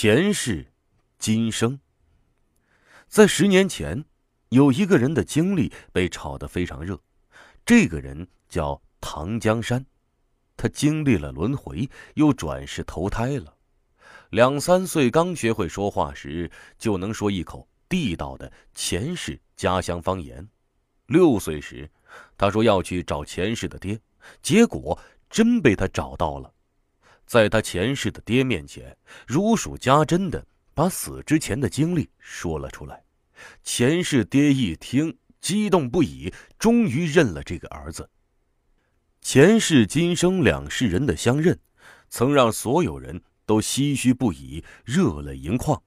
前世今生。在十年前，有一个人的经历被炒得非常热。这个人叫唐江山，他经历了轮回，又转世投胎了。两三岁刚学会说话时，就能说一口地道的前世家乡方言。六岁时，他说要去找前世的爹，结果真被他找到了。在他前世的爹面前，如数家珍的把死之前的经历说了出来。前世爹一听，激动不已，终于认了这个儿子。前世今生两世人的相认，曾让所有人都唏嘘不已，热泪盈眶。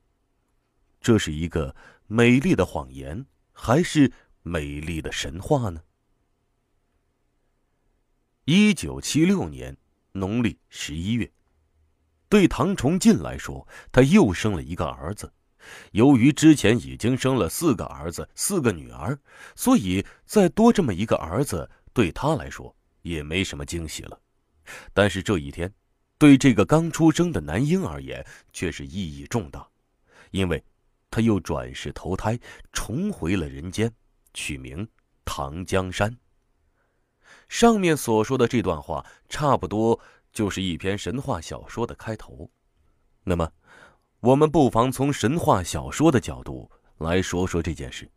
这是一个美丽的谎言，还是美丽的神话呢？一九七六年。农历十一月，对唐崇进来说，他又生了一个儿子。由于之前已经生了四个儿子、四个女儿，所以再多这么一个儿子，对他来说也没什么惊喜了。但是这一天，对这个刚出生的男婴而言，却是意义重大，因为他又转世投胎，重回了人间，取名唐江山。上面所说的这段话，差不多就是一篇神话小说的开头。那么，我们不妨从神话小说的角度来说说这件事。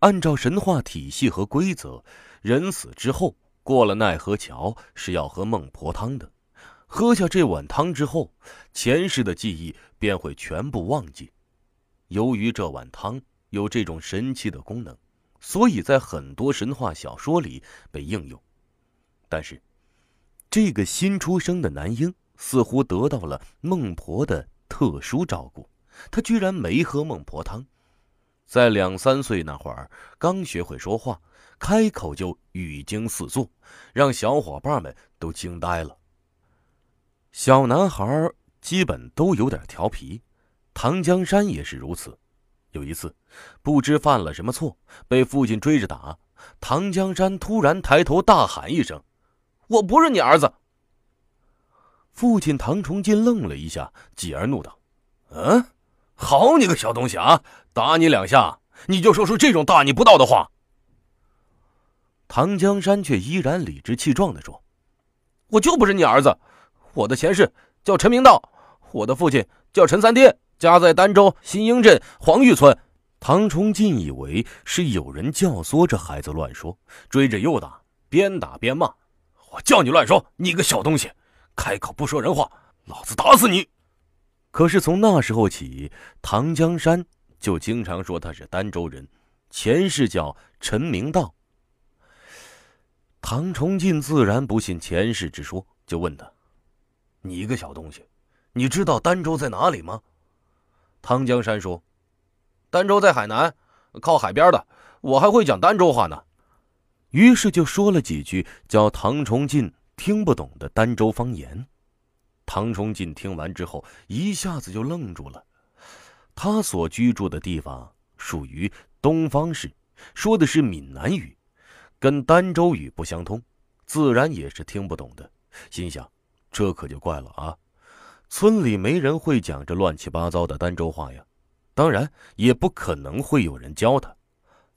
按照神话体系和规则，人死之后过了奈何桥是要喝孟婆汤的。喝下这碗汤之后，前世的记忆便会全部忘记。由于这碗汤有这种神奇的功能，所以在很多神话小说里被应用。但是，这个新出生的男婴似乎得到了孟婆的特殊照顾，他居然没喝孟婆汤，在两三岁那会儿刚学会说话，开口就语惊四座，让小伙伴们都惊呆了。小男孩基本都有点调皮，唐江山也是如此。有一次，不知犯了什么错，被父亲追着打，唐江山突然抬头大喊一声。我不是你儿子。父亲唐崇进愣了一下，继而怒道：“嗯，好你个小东西啊！打你两下，你就说出这种大逆不道的话。”唐江山却依然理直气壮的说：“我就不是你儿子，我的前世叫陈明道，我的父亲叫陈三爹，家在儋州新英镇黄峪村。”唐崇进以为是有人教唆这孩子乱说，追着又打，边打边骂。我叫你乱说，你个小东西，开口不说人话，老子打死你！可是从那时候起，唐江山就经常说他是儋州人，前世叫陈明道。唐崇进自然不信前世之说，就问他：“你一个小东西，你知道儋州在哪里吗？”唐江山说：“儋州在海南，靠海边的。我还会讲儋州话呢。”于是就说了几句叫唐崇进听不懂的儋州方言。唐崇进听完之后，一下子就愣住了。他所居住的地方属于东方市，说的是闽南语，跟儋州语不相通，自然也是听不懂的。心想，这可就怪了啊！村里没人会讲这乱七八糟的儋州话呀，当然也不可能会有人教他。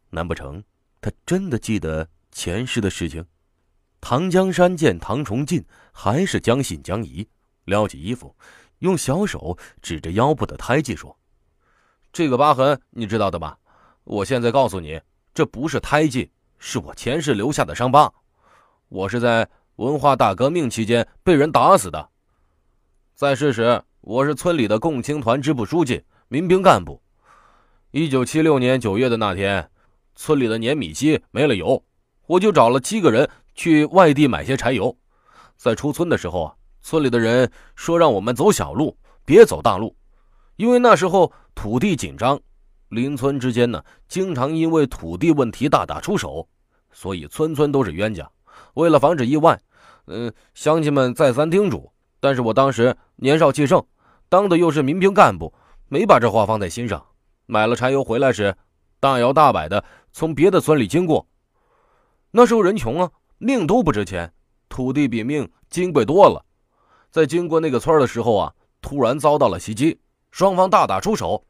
难不成他真的记得？前世的事情，唐江山见唐崇进还是将信将疑，撩起衣服，用小手指着腰部的胎记说：“这个疤痕你知道的吧？我现在告诉你，这不是胎记，是我前世留下的伤疤。我是在文化大革命期间被人打死的。在世时，我是村里的共青团支部书记、民兵干部。一九七六年九月的那天，村里的碾米机没了油。”我就找了七个人去外地买些柴油，在出村的时候啊，村里的人说让我们走小路，别走大路，因为那时候土地紧张，邻村之间呢经常因为土地问题大打出手，所以村村都是冤家。为了防止意外，嗯，乡亲们再三叮嘱，但是我当时年少气盛，当的又是民兵干部，没把这话放在心上。买了柴油回来时，大摇大摆的从别的村里经过。那时候人穷啊，命都不值钱，土地比命金贵多了。在经过那个村的时候啊，突然遭到了袭击，双方大打出手，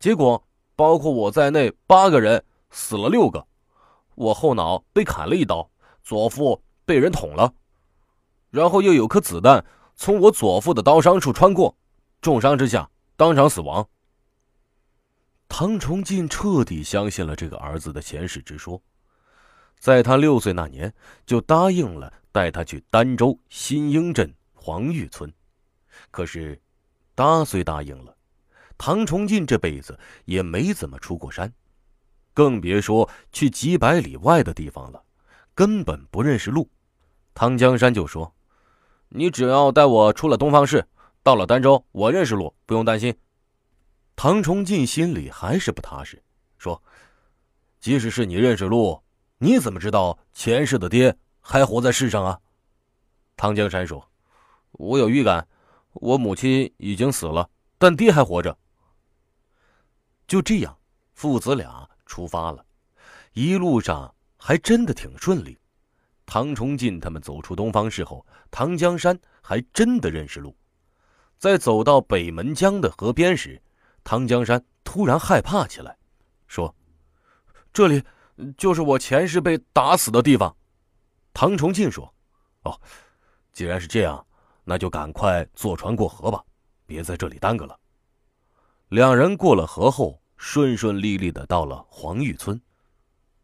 结果包括我在内八个人死了六个，我后脑被砍了一刀，左腹被人捅了，然后又有颗子弹从我左腹的刀伤处穿过，重伤之下当场死亡。唐崇进彻底相信了这个儿子的前世之说，在他六岁那年就答应了带他去儋州新英镇黄玉村。可是，答虽答应了，唐崇进这辈子也没怎么出过山，更别说去几百里外的地方了，根本不认识路。唐江山就说：“你只要带我出了东方市，到了儋州，我认识路，不用担心。”唐崇进心里还是不踏实，说：“即使是你认识路，你怎么知道前世的爹还活在世上啊？”唐江山说：“我有预感，我母亲已经死了，但爹还活着。”就这样，父子俩出发了，一路上还真的挺顺利。唐崇进他们走出东方市后，唐江山还真的认识路，在走到北门江的河边时。唐江山突然害怕起来，说：“这里就是我前世被打死的地方。”唐崇进说：“哦，既然是这样，那就赶快坐船过河吧，别在这里耽搁了。”两人过了河后，顺顺利利的到了黄玉村。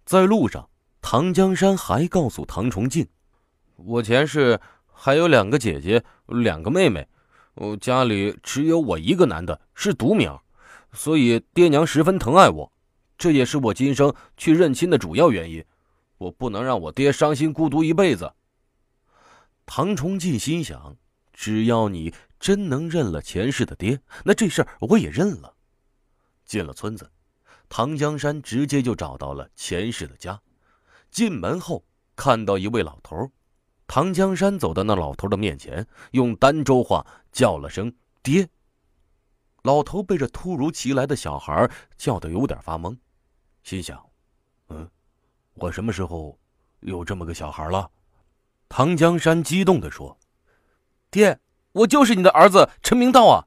在路上，唐江山还告诉唐崇进：“我前世还有两个姐姐，两个妹妹，我家里只有我一个男的，是独苗。”所以爹娘十分疼爱我，这也是我今生去认亲的主要原因。我不能让我爹伤心孤独一辈子。唐崇进心想，只要你真能认了前世的爹，那这事儿我也认了。进了村子，唐江山直接就找到了前世的家。进门后看到一位老头，唐江山走到那老头的面前，用儋州话叫了声“爹”。老头被这突如其来的小孩叫得有点发懵，心想：“嗯，我什么时候有这么个小孩了？”唐江山激动地说：“爹，我就是你的儿子陈明道啊！”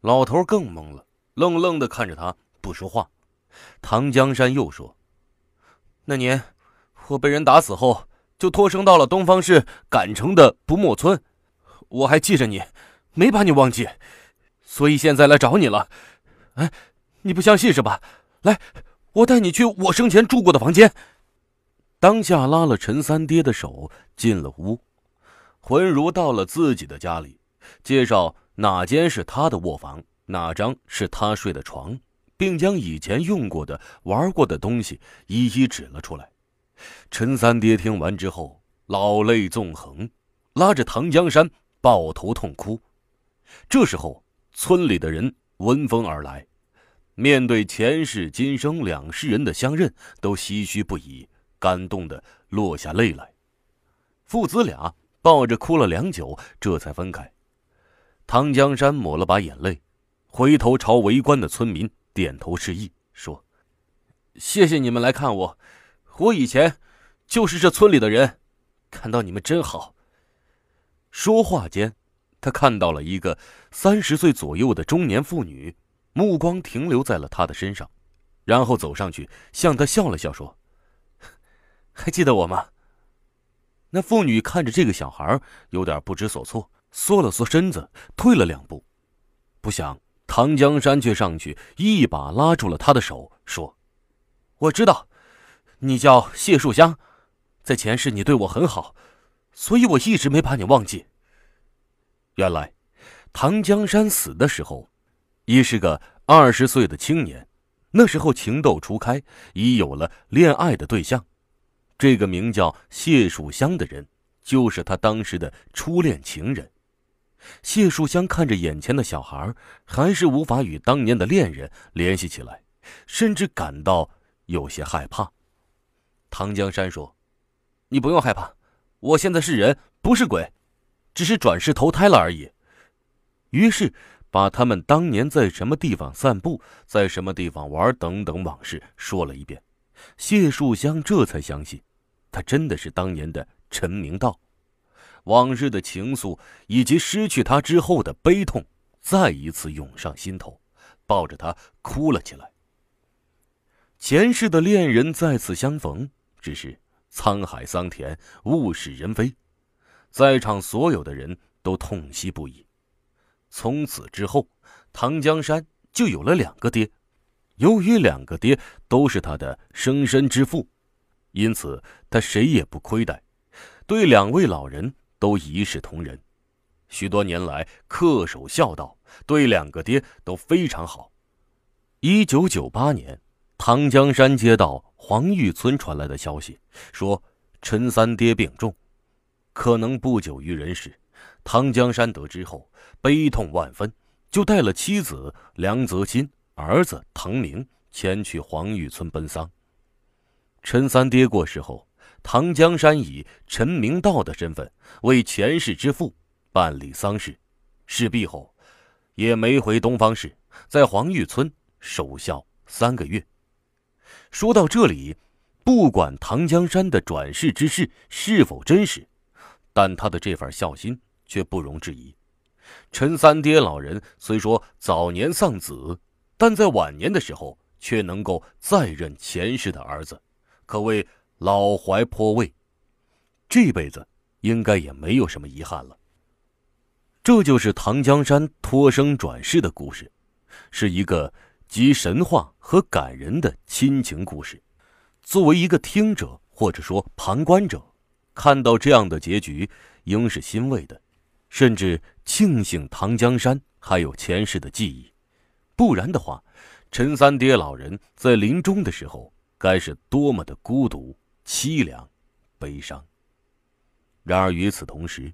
老头更懵了，愣愣的看着他，不说话。唐江山又说：“那年我被人打死后，就托生到了东方市赶城的不墨村，我还记着你，没把你忘记。”所以现在来找你了，哎，你不相信是吧？来，我带你去我生前住过的房间。当下拉了陈三爹的手进了屋，浑如到了自己的家里，介绍哪间是他的卧房，哪张是他睡的床，并将以前用过的、玩过的东西一一指了出来。陈三爹听完之后，老泪纵横，拉着唐江山抱头痛哭。这时候。村里的人闻风而来，面对前世今生两世人的相认，都唏嘘不已，感动的落下泪来。父子俩抱着哭了良久，这才分开。唐江山抹了把眼泪，回头朝围观的村民点头示意，说：“谢谢你们来看我，我以前就是这村里的人，看到你们真好。”说话间。他看到了一个三十岁左右的中年妇女，目光停留在了他的身上，然后走上去向他笑了笑，说：“ 还记得我吗？”那妇女看着这个小孩，有点不知所措，缩了缩身子，退了两步。不想唐江山却上去一把拉住了他的手，说：“我知道，你叫谢树香，在前世你对我很好，所以我一直没把你忘记。”原来，唐江山死的时候，一是个二十岁的青年。那时候情窦初开，已有了恋爱的对象。这个名叫谢树香的人，就是他当时的初恋情人。谢树香看着眼前的小孩，还是无法与当年的恋人联系起来，甚至感到有些害怕。唐江山说：“你不用害怕，我现在是人，不是鬼。”只是转世投胎了而已。于是，把他们当年在什么地方散步，在什么地方玩等等往事说了一遍。谢树香这才相信，他真的是当年的陈明道。往日的情愫以及失去他之后的悲痛，再一次涌上心头，抱着他哭了起来。前世的恋人再次相逢，只是沧海桑田，物是人非，在场所有的人都痛惜不已。从此之后，唐江山就有了两个爹。由于两个爹都是他的生身之父，因此他谁也不亏待，对两位老人都一视同仁。许多年来恪守孝道，对两个爹都非常好。一九九八年，唐江山接到黄玉村传来的消息，说陈三爹病重，可能不久于人世。唐江山得知后，悲痛万分，就带了妻子梁泽新。儿子唐明前去黄玉村奔丧。陈三爹过世后，唐江山以陈明道的身份为前世之父办理丧事。事毕后，也没回东方市，在黄玉村守孝三个月。说到这里，不管唐江山的转世之事是否真实，但他的这份孝心却不容置疑。陈三爹老人虽说早年丧子。但在晚年的时候，却能够再认前世的儿子，可谓老怀颇慰。这辈子应该也没有什么遗憾了。这就是唐江山托生转世的故事，是一个集神话和感人的亲情故事。作为一个听者或者说旁观者，看到这样的结局，应是欣慰的，甚至庆幸唐江山还有前世的记忆。不然的话，陈三爹老人在临终的时候该是多么的孤独、凄凉、悲伤。然而与此同时，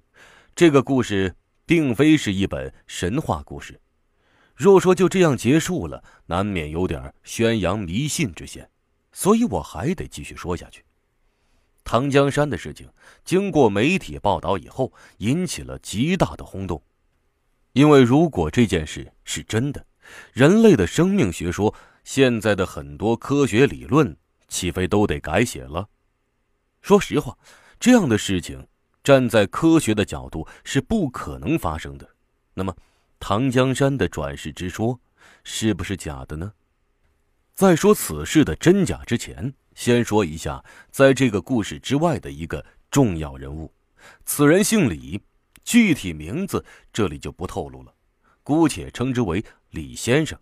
这个故事并非是一本神话故事。若说就这样结束了，难免有点宣扬迷信之嫌，所以我还得继续说下去。唐江山的事情经过媒体报道以后，引起了极大的轰动，因为如果这件事是真的，人类的生命学说，现在的很多科学理论，岂非都得改写了？说实话，这样的事情，站在科学的角度是不可能发生的。那么，唐江山的转世之说，是不是假的呢？在说此事的真假之前，先说一下，在这个故事之外的一个重要人物。此人姓李，具体名字这里就不透露了，姑且称之为。李先生，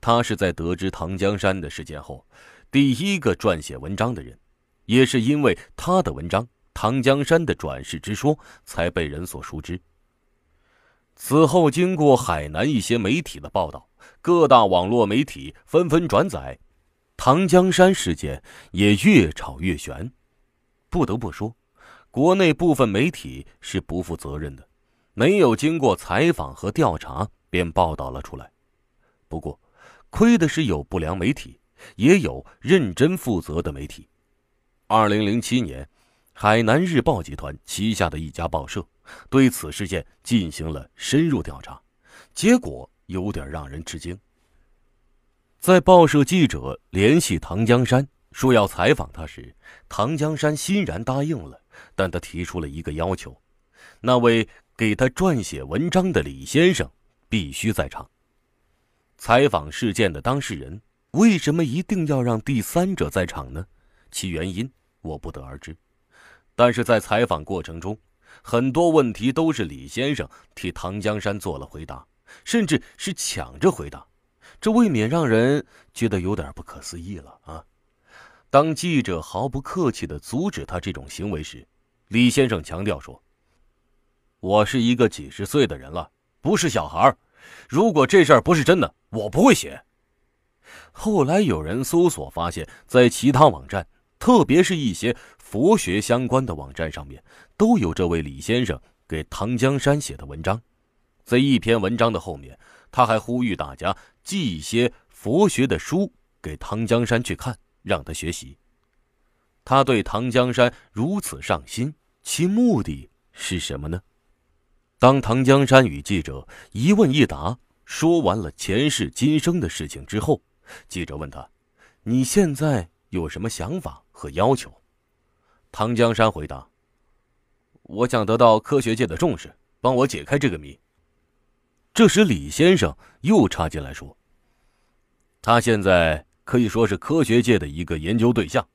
他是在得知唐江山的事件后，第一个撰写文章的人，也是因为他的文章《唐江山的转世之说》才被人所熟知。此后，经过海南一些媒体的报道，各大网络媒体纷纷转载，唐江山事件也越炒越悬。不得不说，国内部分媒体是不负责任的，没有经过采访和调查。便报道了出来。不过，亏的是有不良媒体，也有认真负责的媒体。二零零七年，海南日报集团旗下的一家报社对此事件进行了深入调查，结果有点让人吃惊。在报社记者联系唐江山说要采访他时，唐江山欣然答应了，但他提出了一个要求：那位给他撰写文章的李先生。必须在场。采访事件的当事人为什么一定要让第三者在场呢？其原因我不得而知。但是在采访过程中，很多问题都是李先生替唐江山做了回答，甚至是抢着回答，这未免让人觉得有点不可思议了啊！当记者毫不客气地阻止他这种行为时，李先生强调说：“我是一个几十岁的人了。”不是小孩如果这事儿不是真的，我不会写。后来有人搜索发现，在其他网站，特别是一些佛学相关的网站上面，都有这位李先生给唐江山写的文章。在一篇文章的后面，他还呼吁大家寄一些佛学的书给唐江山去看，让他学习。他对唐江山如此上心，其目的是什么呢？当唐江山与记者一问一答说完了前世今生的事情之后，记者问他：“你现在有什么想法和要求？”唐江山回答：“我想得到科学界的重视，帮我解开这个谜。”这时，李先生又插进来说：“他现在可以说是科学界的一个研究对象，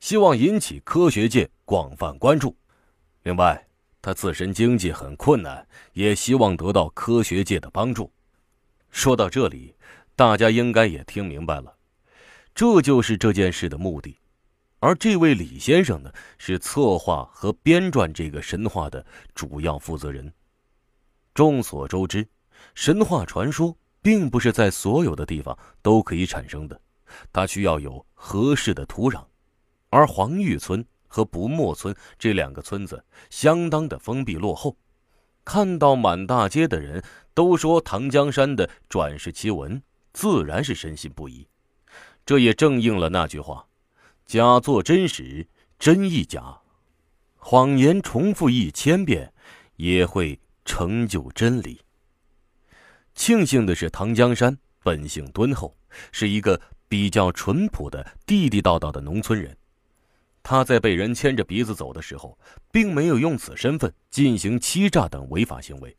希望引起科学界广泛关注。另外，他自身经济很困难，也希望得到科学界的帮助。”说到这里，大家应该也听明白了，这就是这件事的目的。而这位李先生呢，是策划和编撰这个神话的主要负责人。众所周知，神话传说并不是在所有的地方都可以产生的，它需要有合适的土壤。而黄玉村和不墨村这两个村子相当的封闭落后，看到满大街的人都说唐江山的转世奇闻，自然是深信不疑。这也正应了那句话。假作真实，真亦假；谎言重复一千遍，也会成就真理。庆幸的是，唐江山本性敦厚，是一个比较淳朴的地地道道的农村人。他在被人牵着鼻子走的时候，并没有用此身份进行欺诈等违法行为，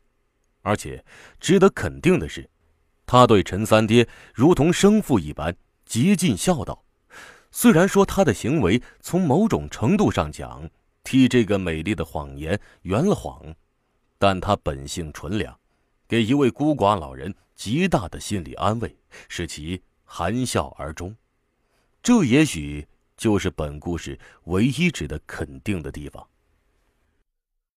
而且值得肯定的是，他对陈三爹如同生父一般，极尽孝道。虽然说他的行为从某种程度上讲替这个美丽的谎言圆了谎，但他本性纯良，给一位孤寡老人极大的心理安慰，使其含笑而终。这也许就是本故事唯一值得肯定的地方。